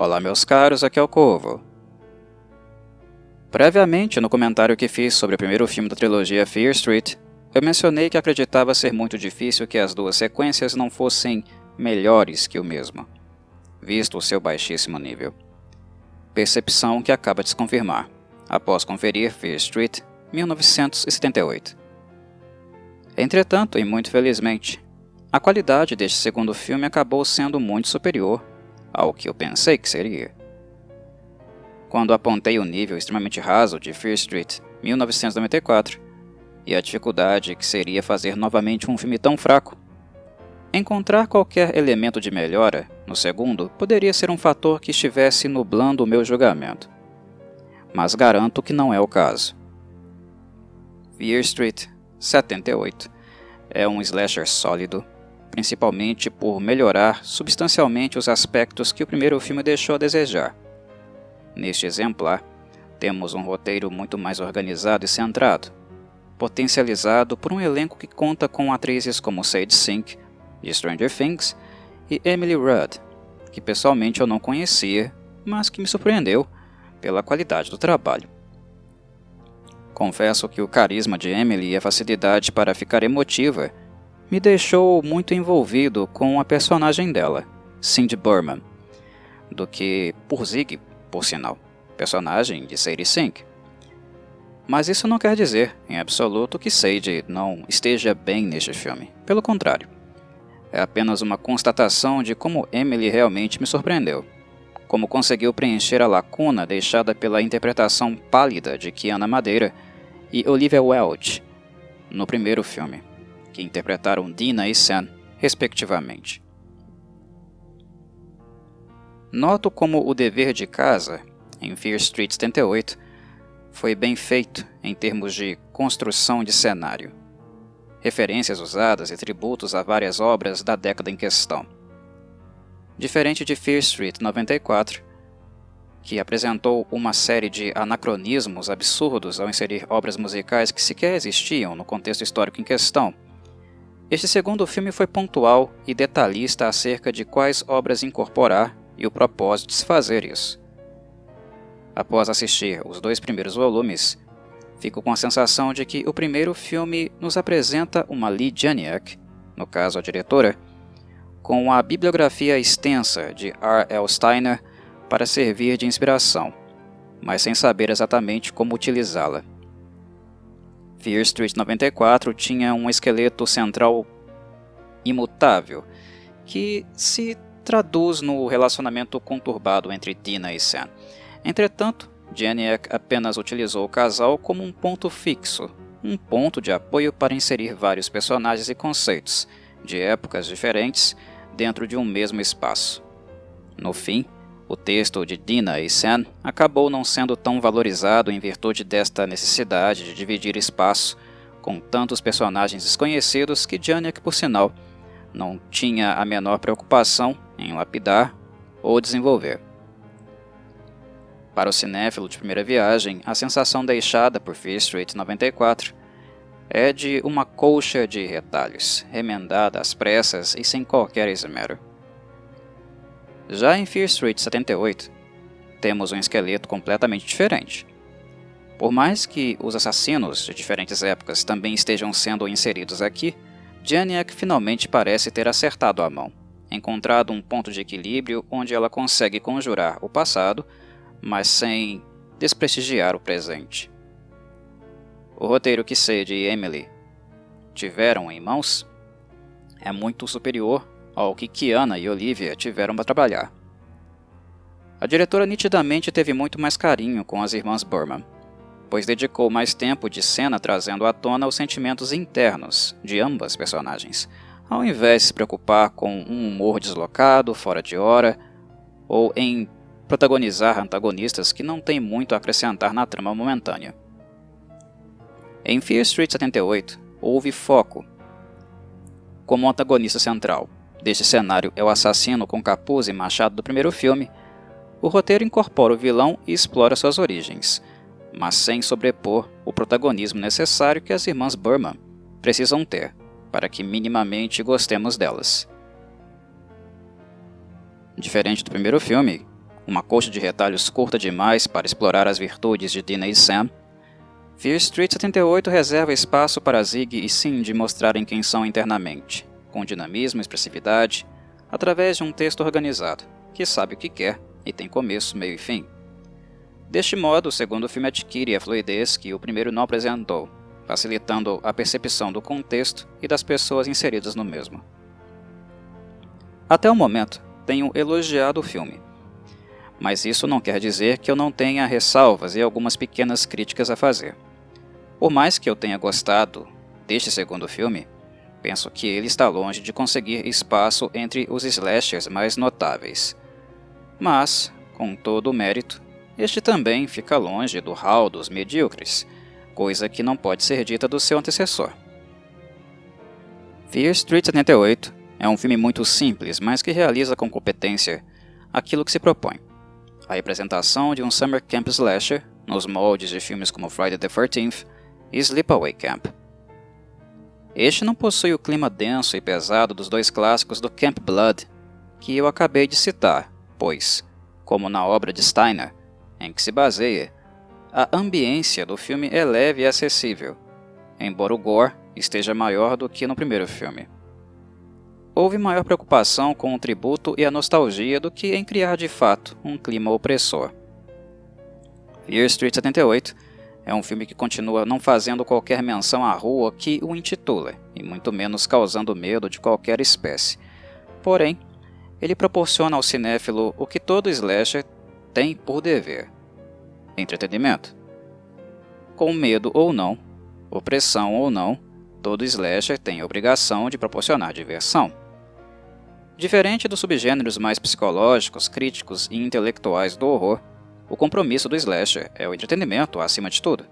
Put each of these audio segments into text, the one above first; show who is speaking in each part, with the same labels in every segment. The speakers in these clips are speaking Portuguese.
Speaker 1: Olá, meus caros, aqui é o Corvo. Previamente, no comentário que fiz sobre o primeiro filme da trilogia Fear Street, eu mencionei que acreditava ser muito difícil que as duas sequências não fossem melhores que o mesmo, visto o seu baixíssimo nível. Percepção que acaba de se confirmar, após conferir Fear Street 1978. Entretanto, e muito felizmente, a qualidade deste segundo filme acabou sendo muito superior ao que eu pensei que seria. Quando apontei o nível extremamente raso de Fear Street 1994 e a dificuldade que seria fazer novamente um filme tão fraco, encontrar qualquer elemento de melhora no segundo poderia ser um fator que estivesse nublando o meu julgamento. Mas garanto que não é o caso. Fear Street 78 é um slasher sólido, principalmente por melhorar substancialmente os aspectos que o primeiro filme deixou a desejar Neste exemplar, temos um roteiro muito mais organizado e centrado, potencializado por um elenco que conta com atrizes como Sage Sink, de Stranger Things, e Emily Rudd, que pessoalmente eu não conhecia, mas que me surpreendeu pela qualidade do trabalho. Confesso que o carisma de Emily e a facilidade para ficar emotiva me deixou muito envolvido com a personagem dela, Cindy Burman, do que por Zig por sinal, personagem de Sadie Sink. Mas isso não quer dizer, em absoluto, que Sadie não esteja bem neste filme. Pelo contrário. É apenas uma constatação de como Emily realmente me surpreendeu. Como conseguiu preencher a lacuna deixada pela interpretação pálida de Kiana Madeira e Olivia Welch no primeiro filme, que interpretaram Dina e Sam, respectivamente. Noto como o dever de casa, em Fear Street 78, foi bem feito em termos de construção de cenário. Referências usadas e tributos a várias obras da década em questão. Diferente de Fear Street 94, que apresentou uma série de anacronismos absurdos ao inserir obras musicais que sequer existiam no contexto histórico em questão, este segundo filme foi pontual e detalhista acerca de quais obras incorporar e o propósito de se fazer isso. Após assistir os dois primeiros volumes, fico com a sensação de que o primeiro filme nos apresenta uma Lee Janiak, no caso a diretora, com a bibliografia extensa de R. L. Steiner para servir de inspiração, mas sem saber exatamente como utilizá-la. Fear Street 94 tinha um esqueleto central imutável, que se traduz no relacionamento conturbado entre Dina e Sam. Entretanto, Janiak apenas utilizou o casal como um ponto fixo, um ponto de apoio para inserir vários personagens e conceitos, de épocas diferentes, dentro de um mesmo espaço. No fim, o texto de Dina e Sam acabou não sendo tão valorizado em virtude desta necessidade de dividir espaço com tantos personagens desconhecidos que Janiak, por sinal, não tinha a menor preocupação em lapidar ou desenvolver. Para o cinéfilo de primeira viagem, a sensação deixada por Fear Street 94 é de uma colcha de retalhos, remendada às pressas e sem qualquer esmero. Já em Fear Street 78, temos um esqueleto completamente diferente. Por mais que os assassinos de diferentes épocas também estejam sendo inseridos aqui, Janiak finalmente parece ter acertado a mão, encontrado um ponto de equilíbrio onde ela consegue conjurar o passado, mas sem desprestigiar o presente. O roteiro que Sade e Emily tiveram em mãos é muito superior ao que Kiana e Olivia tiveram para trabalhar. A diretora nitidamente teve muito mais carinho com as irmãs Burman pois dedicou mais tempo de cena trazendo à tona os sentimentos internos de ambas personagens, ao invés de se preocupar com um humor deslocado, fora de hora, ou em protagonizar antagonistas que não têm muito a acrescentar na trama momentânea. Em Fear Street 78, houve foco como antagonista central. Deste cenário é o assassino com capuz e machado do primeiro filme. O roteiro incorpora o vilão e explora suas origens, mas sem sobrepor o protagonismo necessário que as irmãs Burman precisam ter para que minimamente gostemos delas. Diferente do primeiro filme, uma coxa de retalhos curta demais para explorar as virtudes de Dina e Sam, Fear Street 78 reserva espaço para Zig e Cindy mostrarem quem são internamente, com dinamismo e expressividade, através de um texto organizado, que sabe o que quer e tem começo, meio e fim. Deste modo, o segundo filme adquire a fluidez que o primeiro não apresentou, facilitando a percepção do contexto e das pessoas inseridas no mesmo. Até o momento, tenho elogiado o filme, mas isso não quer dizer que eu não tenha ressalvas e algumas pequenas críticas a fazer. Por mais que eu tenha gostado deste segundo filme, penso que ele está longe de conseguir espaço entre os slashers mais notáveis. Mas, com todo o mérito, este também fica longe do hall dos medíocres, coisa que não pode ser dita do seu antecessor. Fear Street 78 é um filme muito simples, mas que realiza com competência aquilo que se propõe. A representação de um summer camp slasher nos moldes de filmes como Friday the 13th e Sleepaway Camp. Este não possui o clima denso e pesado dos dois clássicos do Camp Blood, que eu acabei de citar, pois, como na obra de Steiner, em que se baseia, a ambiência do filme é leve e acessível, embora o gore esteja maior do que no primeiro filme. Houve maior preocupação com o tributo e a nostalgia do que em criar de fato um clima opressor. Fear Street 78 é um filme que continua não fazendo qualquer menção à rua que o intitula, e muito menos causando medo de qualquer espécie. Porém, ele proporciona ao cinéfilo o que todo slasher tem por dever: entretenimento. Com medo ou não, opressão ou não, todo slasher tem a obrigação de proporcionar diversão. Diferente dos subgêneros mais psicológicos, críticos e intelectuais do horror, o compromisso do slasher é o entretenimento acima de tudo.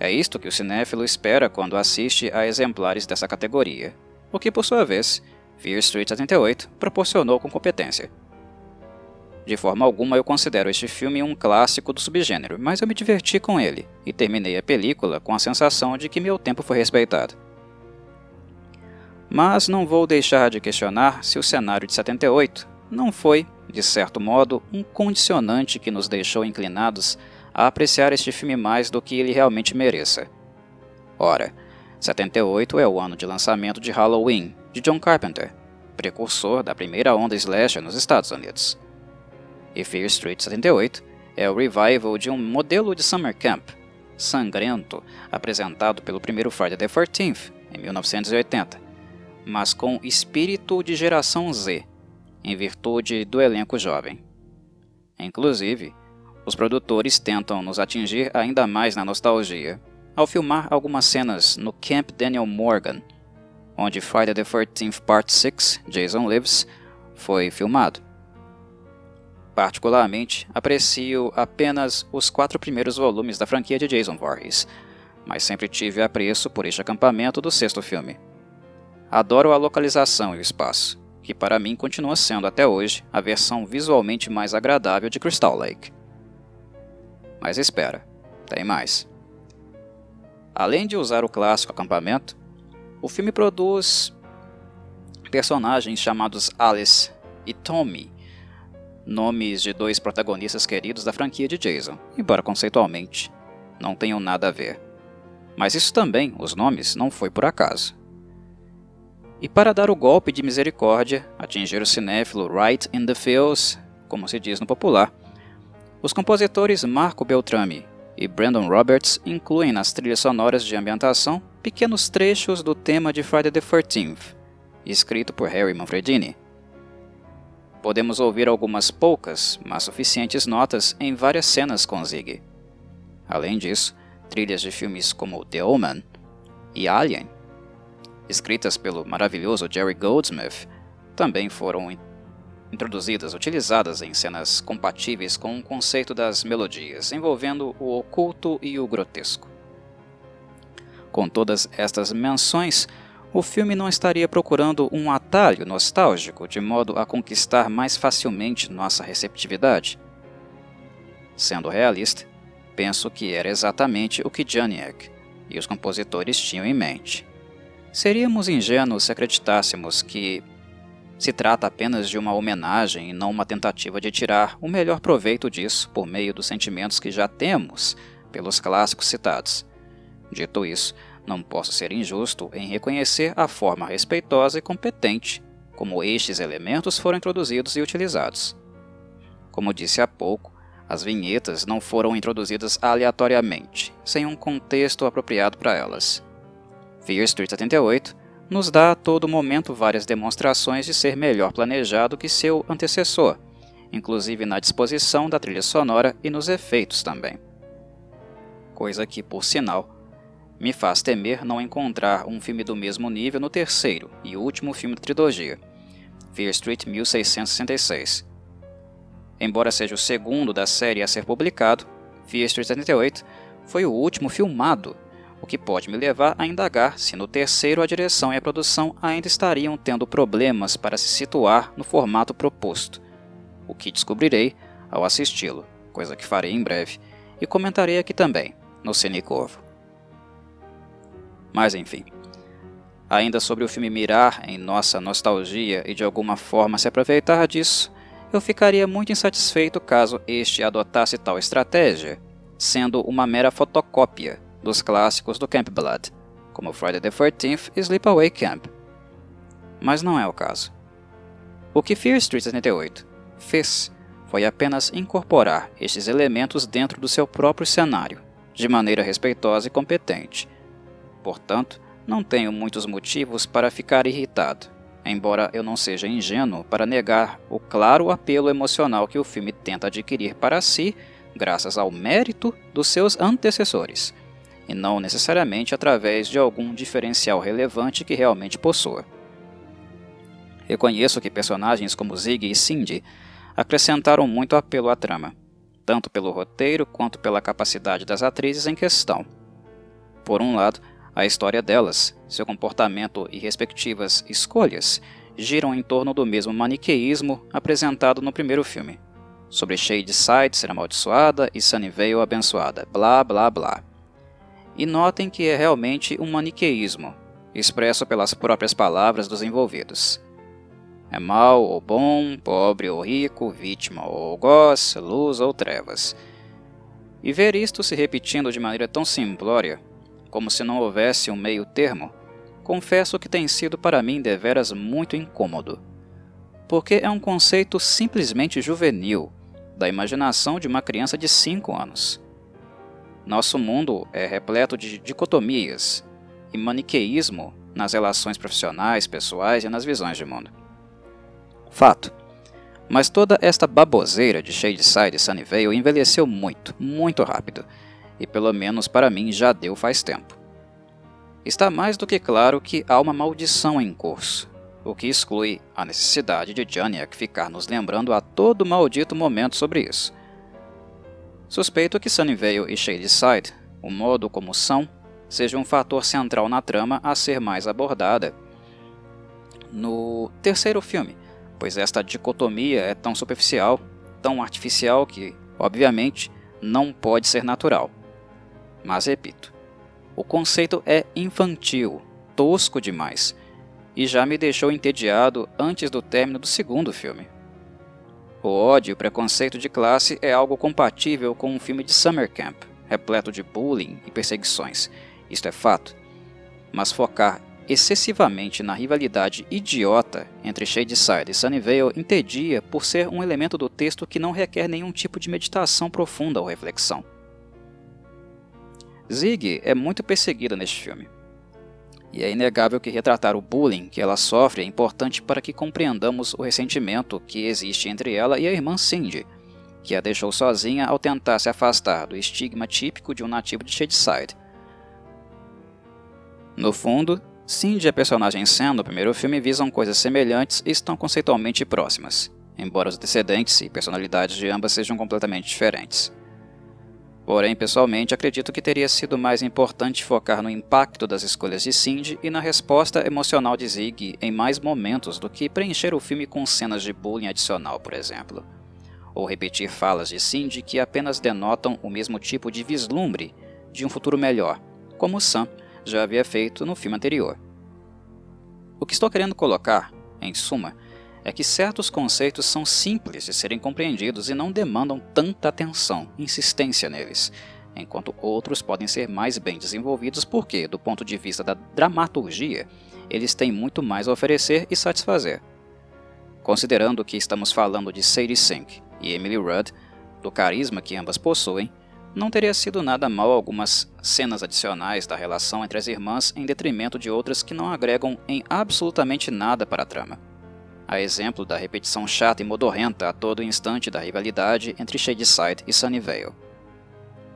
Speaker 1: É isto que o cinéfilo espera quando assiste a exemplares dessa categoria, o que, por sua vez, Fear Street 78 proporcionou com competência. De forma alguma eu considero este filme um clássico do subgênero, mas eu me diverti com ele e terminei a película com a sensação de que meu tempo foi respeitado. Mas não vou deixar de questionar se o cenário de 78 não foi, de certo modo, um condicionante que nos deixou inclinados a apreciar este filme mais do que ele realmente mereça. Ora, 78 é o ano de lançamento de Halloween, de John Carpenter, precursor da primeira onda slasher nos Estados Unidos e Fear Street 78 é o revival de um modelo de summer camp sangrento apresentado pelo primeiro Friday the 13th em 1980, mas com espírito de geração Z, em virtude do elenco jovem. Inclusive, os produtores tentam nos atingir ainda mais na nostalgia ao filmar algumas cenas no Camp Daniel Morgan, onde Friday the 13th Part 6, Jason Lives, foi filmado. Particularmente, aprecio apenas os quatro primeiros volumes da franquia de Jason Voorhees, mas sempre tive apreço por este acampamento do sexto filme. Adoro a localização e o espaço, que para mim continua sendo até hoje a versão visualmente mais agradável de Crystal Lake. Mas espera, tem mais. Além de usar o clássico acampamento, o filme produz personagens chamados Alice e Tommy, nomes de dois protagonistas queridos da franquia de Jason, embora conceitualmente não tenham nada a ver. Mas isso também, os nomes, não foi por acaso. E para dar o golpe de misericórdia, atingir o cinéfilo right in the feels, como se diz no popular, os compositores Marco Beltrami e Brandon Roberts incluem nas trilhas sonoras de ambientação pequenos trechos do tema de Friday the 13th, escrito por Harry Manfredini. Podemos ouvir algumas poucas, mas suficientes notas em várias cenas com Zig. Além disso, trilhas de filmes como The Omen e Alien, escritas pelo maravilhoso Jerry Goldsmith, também foram introduzidas, utilizadas em cenas compatíveis com o conceito das melodias, envolvendo o oculto e o grotesco. Com todas estas menções, o filme não estaria procurando um atalho nostálgico de modo a conquistar mais facilmente nossa receptividade? Sendo realista, penso que era exatamente o que Janiak e os compositores tinham em mente. Seríamos ingênuos se acreditássemos que se trata apenas de uma homenagem e não uma tentativa de tirar o melhor proveito disso por meio dos sentimentos que já temos pelos clássicos citados. Dito isso, não posso ser injusto em reconhecer a forma respeitosa e competente como estes elementos foram introduzidos e utilizados. Como disse há pouco, as vinhetas não foram introduzidas aleatoriamente, sem um contexto apropriado para elas. Fear Street 78 nos dá a todo momento várias demonstrações de ser melhor planejado que seu antecessor, inclusive na disposição da trilha sonora e nos efeitos também. Coisa que, por sinal, me faz temer não encontrar um filme do mesmo nível no terceiro e último filme da trilogia, Fear Street 1666. Embora seja o segundo da série a ser publicado, Fear Street 78 foi o último filmado, o que pode me levar a indagar se no terceiro a direção e a produção ainda estariam tendo problemas para se situar no formato proposto, o que descobrirei ao assisti-lo, coisa que farei em breve, e comentarei aqui também, no Cinecorvo. Mas enfim. Ainda sobre o filme mirar em nossa nostalgia e de alguma forma se aproveitar disso, eu ficaria muito insatisfeito caso este adotasse tal estratégia, sendo uma mera fotocópia dos clássicos do Camp Blood, como Friday the 13th e Sleepaway Camp. Mas não é o caso. O que Fear Street 78 fez foi apenas incorporar estes elementos dentro do seu próprio cenário, de maneira respeitosa e competente, Portanto, não tenho muitos motivos para ficar irritado, embora eu não seja ingênuo para negar o claro apelo emocional que o filme tenta adquirir para si graças ao mérito dos seus antecessores, e não necessariamente através de algum diferencial relevante que realmente possua. Reconheço que personagens como Zig e Cindy acrescentaram muito apelo à trama, tanto pelo roteiro quanto pela capacidade das atrizes em questão. Por um lado, a história delas, seu comportamento e respectivas escolhas giram em torno do mesmo maniqueísmo apresentado no primeiro filme, sobre Shadeside ser amaldiçoada e Sunnyvale abençoada, blá blá blá. E notem que é realmente um maniqueísmo, expresso pelas próprias palavras dos envolvidos. É mal ou bom, pobre ou rico, vítima ou algoz, luz ou trevas. E ver isto se repetindo de maneira tão simplória como se não houvesse um meio termo, confesso que tem sido para mim deveras muito incômodo. Porque é um conceito simplesmente juvenil, da imaginação de uma criança de 5 anos. Nosso mundo é repleto de dicotomias e maniqueísmo nas relações profissionais, pessoais e nas visões de mundo. Fato. Mas toda esta baboseira de Shadeside e Sunnyvale envelheceu muito, muito rápido e pelo menos para mim já deu faz tempo. Está mais do que claro que há uma maldição em curso, o que exclui a necessidade de Janiak ficar nos lembrando a todo maldito momento sobre isso. Suspeito que Sunnyvale e Shadyside, o modo como são, seja um fator central na trama a ser mais abordada no terceiro filme, pois esta dicotomia é tão superficial, tão artificial que, obviamente, não pode ser natural. Mas repito, o conceito é infantil, tosco demais, e já me deixou entediado antes do término do segundo filme. O ódio e o preconceito de classe é algo compatível com um filme de summer camp, repleto de bullying e perseguições, isto é fato. Mas focar excessivamente na rivalidade idiota entre Shadeside e Sunnyvale entedia por ser um elemento do texto que não requer nenhum tipo de meditação profunda ou reflexão. Zig é muito perseguida neste filme. E é inegável que retratar o bullying que ela sofre é importante para que compreendamos o ressentimento que existe entre ela e a irmã Cindy, que a deixou sozinha ao tentar se afastar do estigma típico de um nativo de Shadeside. No fundo, Cindy e a personagem Sam no primeiro filme visam coisas semelhantes e estão conceitualmente próximas, embora os antecedentes e personalidades de ambas sejam completamente diferentes. Porém, pessoalmente, acredito que teria sido mais importante focar no impacto das escolhas de Cindy e na resposta emocional de Zig em mais momentos do que preencher o filme com cenas de bullying adicional, por exemplo. Ou repetir falas de Cindy que apenas denotam o mesmo tipo de vislumbre de um futuro melhor, como Sam já havia feito no filme anterior. O que estou querendo colocar, em suma, é que certos conceitos são simples de serem compreendidos e não demandam tanta atenção insistência neles, enquanto outros podem ser mais bem desenvolvidos porque, do ponto de vista da dramaturgia, eles têm muito mais a oferecer e satisfazer. Considerando que estamos falando de Sadie Sink e Emily Rudd, do carisma que ambas possuem, não teria sido nada mal algumas cenas adicionais da relação entre as irmãs em detrimento de outras que não agregam em absolutamente nada para a trama. A exemplo da repetição chata e modorrenta a todo instante da rivalidade entre Shadyside e Sunnyvale.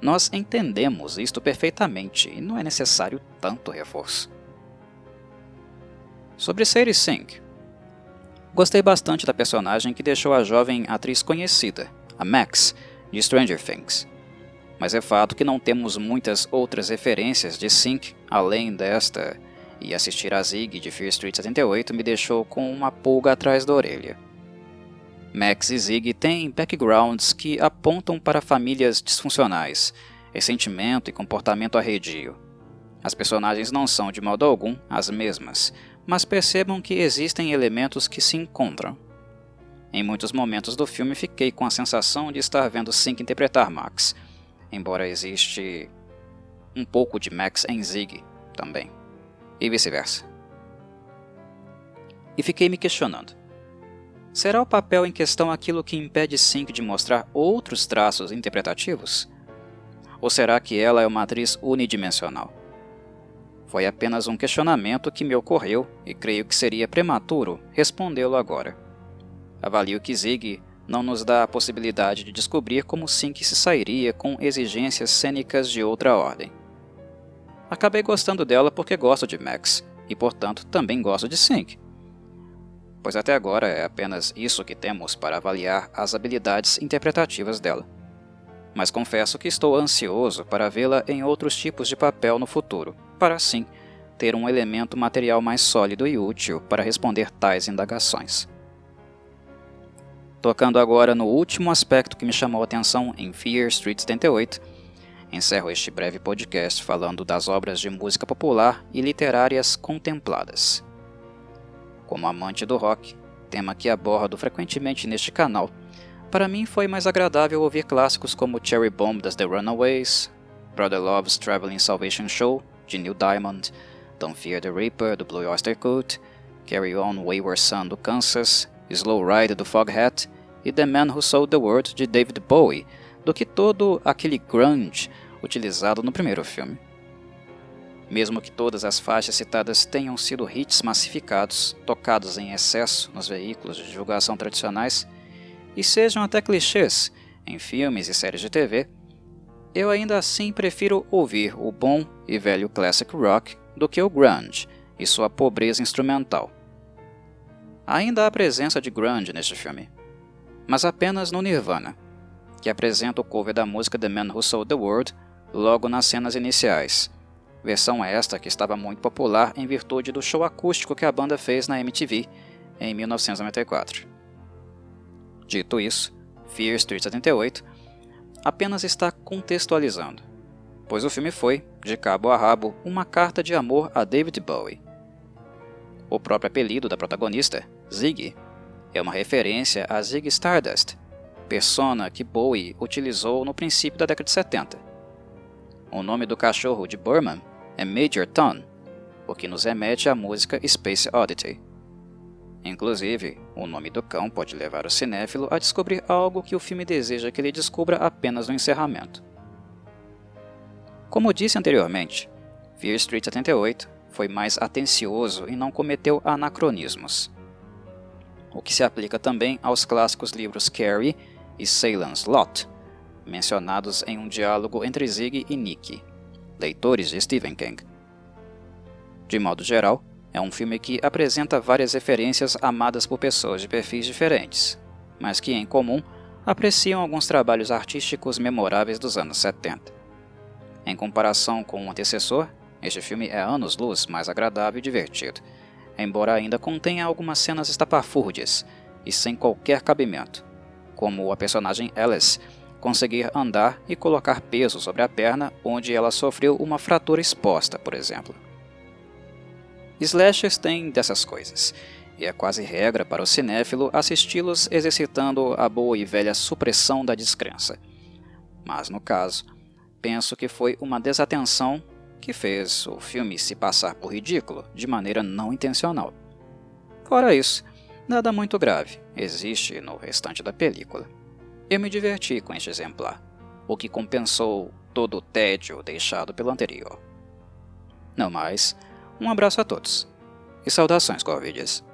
Speaker 1: Nós entendemos isto perfeitamente e não é necessário tanto reforço. Sobre Sadie Sink. Gostei bastante da personagem que deixou a jovem atriz conhecida, a Max, de Stranger Things mas é fato que não temos muitas outras referências de Sync além desta, e assistir a Zig de Fear Street 78 me deixou com uma pulga atrás da orelha. Max e Zig têm backgrounds que apontam para famílias disfuncionais, ressentimento e comportamento arredio. As personagens não são de modo algum as mesmas, mas percebam que existem elementos que se encontram. Em muitos momentos do filme fiquei com a sensação de estar vendo Sync interpretar Max, embora existe um pouco de Max em Zig também, e vice-versa. E fiquei me questionando. Será o papel em questão aquilo que impede Sync de mostrar outros traços interpretativos? Ou será que ela é uma atriz unidimensional? Foi apenas um questionamento que me ocorreu e creio que seria prematuro respondê-lo agora. Avalio que Zig não nos dá a possibilidade de descobrir como Sync se sairia com exigências cênicas de outra ordem. Acabei gostando dela porque gosto de Max, e portanto também gosto de Sync. Pois até agora é apenas isso que temos para avaliar as habilidades interpretativas dela. Mas confesso que estou ansioso para vê-la em outros tipos de papel no futuro, para assim ter um elemento material mais sólido e útil para responder tais indagações. Tocando agora no último aspecto que me chamou a atenção em Fear Street 78, encerro este breve podcast falando das obras de música popular e literárias contempladas. Como amante do rock, tema que abordo frequentemente neste canal, para mim foi mais agradável ouvir clássicos como Cherry Bomb das The Runaways, Brother Love's Traveling Salvation Show, de Neil Diamond, Don't Fear the Reaper, do Blue Oyster Cult, Carry On Wayward Son, do Kansas, Slow Ride, do Foghat e The Man Who Sold the World de David Bowie do que todo aquele grunge utilizado no primeiro filme. Mesmo que todas as faixas citadas tenham sido hits massificados, tocados em excesso nos veículos de divulgação tradicionais, e sejam até clichês em filmes e séries de TV, eu ainda assim prefiro ouvir o bom e velho classic rock do que o grunge e sua pobreza instrumental. Ainda há presença de grunge neste filme, mas apenas no Nirvana, que apresenta o cover da música The Man Who Sold the World logo nas cenas iniciais. Versão esta que estava muito popular em virtude do show acústico que a banda fez na MTV em 1994. Dito isso, Fear Street 78 apenas está contextualizando, pois o filme foi, de cabo a rabo, uma carta de amor a David Bowie. O próprio apelido da protagonista, Ziggy, é uma referência a Zig Stardust, persona que Bowie utilizou no princípio da década de 70. O nome do cachorro de Burman é Major Tom, o que nos remete à música Space Oddity. Inclusive, o nome do cão pode levar o cinéfilo a descobrir algo que o filme deseja que ele descubra apenas no encerramento. Como disse anteriormente, Fear Street 78 foi mais atencioso e não cometeu anacronismos o que se aplica também aos clássicos livros Carrie e Ceylon's Lot, mencionados em um diálogo entre Zig e Nick, leitores de Stephen King. De modo geral, é um filme que apresenta várias referências amadas por pessoas de perfis diferentes, mas que, em comum, apreciam alguns trabalhos artísticos memoráveis dos anos 70. Em comparação com o antecessor, este filme é anos-luz mais agradável e divertido, embora ainda contenha algumas cenas estapafúrdias e sem qualquer cabimento, como a personagem Alice conseguir andar e colocar peso sobre a perna onde ela sofreu uma fratura exposta, por exemplo. Slashers têm dessas coisas, e é quase regra para o cinéfilo assisti-los exercitando a boa e velha supressão da descrença. Mas no caso, penso que foi uma desatenção que fez o filme se passar por ridículo de maneira não intencional. Fora isso, nada muito grave existe no restante da película. Eu me diverti com este exemplar, o que compensou todo o tédio deixado pelo anterior. Não mais, um abraço a todos e saudações Corvides.